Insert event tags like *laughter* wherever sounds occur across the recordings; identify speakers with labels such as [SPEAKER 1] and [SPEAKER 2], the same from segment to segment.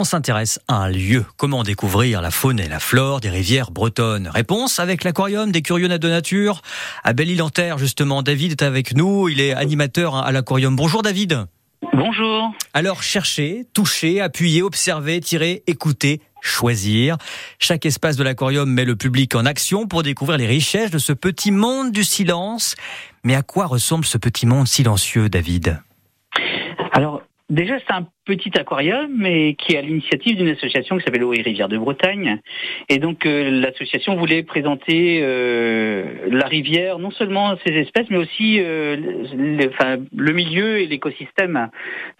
[SPEAKER 1] On s'intéresse à un lieu. Comment découvrir la faune et la flore des rivières bretonnes? Réponse avec l'aquarium des curieux de nature à Belle-Île-en-Terre, justement. David est avec nous. Il est animateur à l'aquarium. Bonjour David.
[SPEAKER 2] Bonjour.
[SPEAKER 1] Alors cherchez, touchez, appuyez, observez, tirez, écoutez, choisir. Chaque espace de l'aquarium met le public en action pour découvrir les richesses de ce petit monde du silence. Mais à quoi ressemble ce petit monde silencieux, David?
[SPEAKER 2] Déjà, c'est un petit aquarium, mais qui est à l'initiative d'une association qui s'appelle Eau et Rivière de Bretagne. Et donc, euh, l'association voulait présenter euh, la rivière, non seulement ses espèces, mais aussi euh, le, milieu et l'écosystème.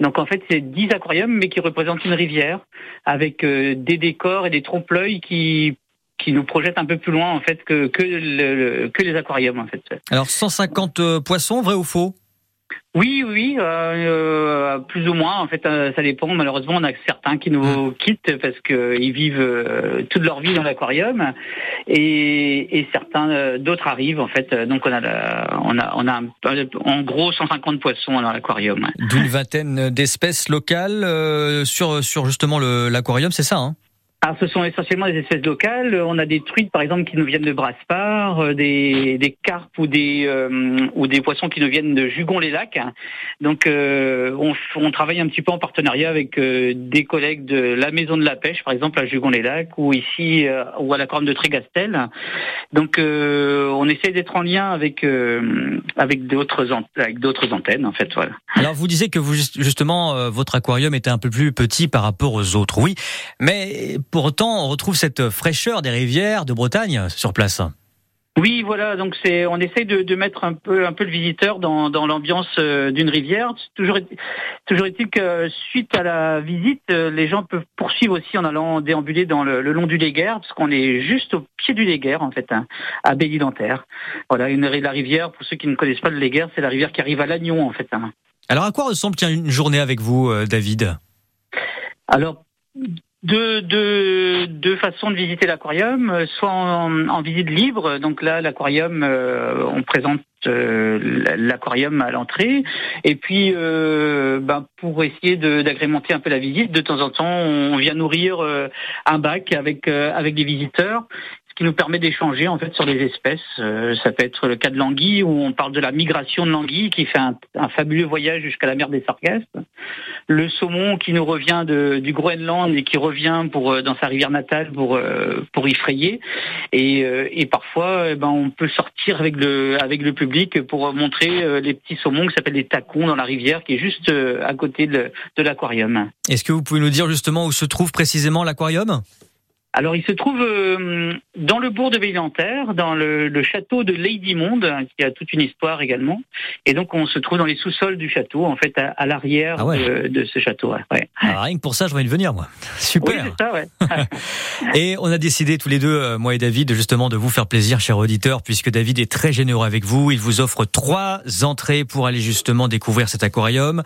[SPEAKER 2] Donc, en fait, c'est 10 aquariums, mais qui représentent une rivière, avec des décors et des trompe-l'œil qui qui nous projettent un peu plus loin en fait que que, que les aquariums en fait.
[SPEAKER 1] Alors 150 poissons, vrai ou faux?
[SPEAKER 2] Oui, oui, euh, euh, plus ou moins. En fait, euh, ça dépend. Malheureusement, on a certains qui nous quittent parce qu'ils vivent toute leur vie dans l'aquarium, et, et certains d'autres arrivent. En fait, donc on a, on a, on a en gros 150 poissons dans l'aquarium.
[SPEAKER 1] D'une vingtaine d'espèces locales sur sur justement l'aquarium, c'est ça. Hein?
[SPEAKER 2] Alors, ce sont essentiellement des espèces locales. On a des truites, par exemple, qui nous viennent de Braspar, euh, des, des carpes ou des euh, ou des poissons qui nous viennent de Jugon-les-Lacs. Donc, euh, on, on, travaille un petit peu en partenariat avec des collègues de la Maison de la Pêche, par exemple, à Jugon-les-Lacs, ou ici, ou à la Corne de Trégastel. Donc, on essaie d'être en lien avec avec d'autres avec d'autres antennes, en fait. Voilà.
[SPEAKER 1] Alors, vous disiez que vous justement, votre aquarium était un peu plus petit par rapport aux autres, oui, mais pour autant, on retrouve cette fraîcheur des rivières de Bretagne sur place.
[SPEAKER 2] Oui, voilà. Donc c'est, on essaye de, mettre un peu, un peu le visiteur dans, l'ambiance euh, d'une rivière. Toujours, toujours est-il que suite à la visite, euh, les gens peuvent poursuivre aussi en allant déambuler dans le, long du Léguerre, parce qu'on est juste au pied du Léguerre en fait, hein, à belle Voilà, une la rivière. Pour ceux qui ne connaissent pas le Léguerre, c'est la rivière qui arrive à Lannion en fait. Hein.
[SPEAKER 1] Alors à quoi ressemble une journée avec vous, euh, David?
[SPEAKER 2] Alors deux, deux, deux façons de visiter l'aquarium, euh, soit en, visite libre, donc là l'aquarium, euh, on présente euh, l'aquarium à l'entrée, et puis ben, pour essayer d'agrémenter un peu la visite, de temps en temps on vient nourrir un bac avec avec des visiteurs, qui nous permet d'échanger en fait sur des espèces. Euh, ça peut être le cas de l'anguille où on parle de la migration de l'anguille qui fait un, fabuleux voyage jusqu'à la mer des Sargasses. Le saumon qui nous revient du Groenland et qui revient pour euh, dans sa rivière natale pour euh, pour y frayer. Et, et parfois, eh ben, on peut sortir avec le avec le public pour montrer les petits saumons qui s'appellent les tacons dans la rivière qui est juste à côté de l'aquarium.
[SPEAKER 1] Est-ce que vous pouvez nous dire justement où se trouve précisément l'aquarium?
[SPEAKER 2] Alors, il se trouve euh, dans le bourg de Villanterre, dans le, château de Lady Monde, qui a toute une histoire également. Et donc, on se trouve dans les sous-sols du château, en fait, à, l'arrière ah de, ce château. Ouais.
[SPEAKER 1] Ah, rien que pour ça, je vais y venir, moi. Super.
[SPEAKER 2] Oui, ça, ouais. *laughs*
[SPEAKER 1] et on a décidé tous les deux, euh, moi et David, justement, de vous faire plaisir, cher auditeur, puisque David est très généreux avec vous. Il vous offre trois entrées pour aller justement découvrir cet aquarium.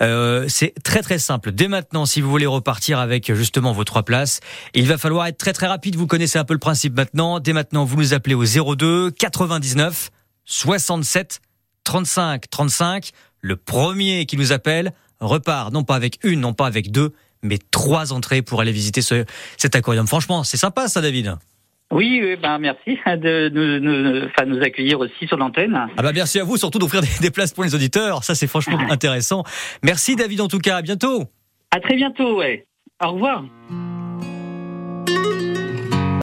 [SPEAKER 1] Euh, c'est très très simple. Dès maintenant, si vous voulez repartir avec justement vos trois places, il va falloir être très très rapide. Vous connaissez un peu le principe maintenant. Dès maintenant, vous nous appelez au 02 99 67 35 35. Le premier qui nous appelle repart non pas avec une, non pas avec deux, mais trois entrées pour aller visiter ce, cet aquarium. Franchement, c'est sympa ça, David.
[SPEAKER 2] Oui, ben merci de nous, enfin, nous accueillir aussi sur l'antenne.
[SPEAKER 1] Ah bah merci à vous, surtout d'offrir des, des, places pour les auditeurs. Ça, c'est franchement intéressant. Merci David en tout cas. À bientôt.
[SPEAKER 2] À très bientôt. Ouais. Au revoir.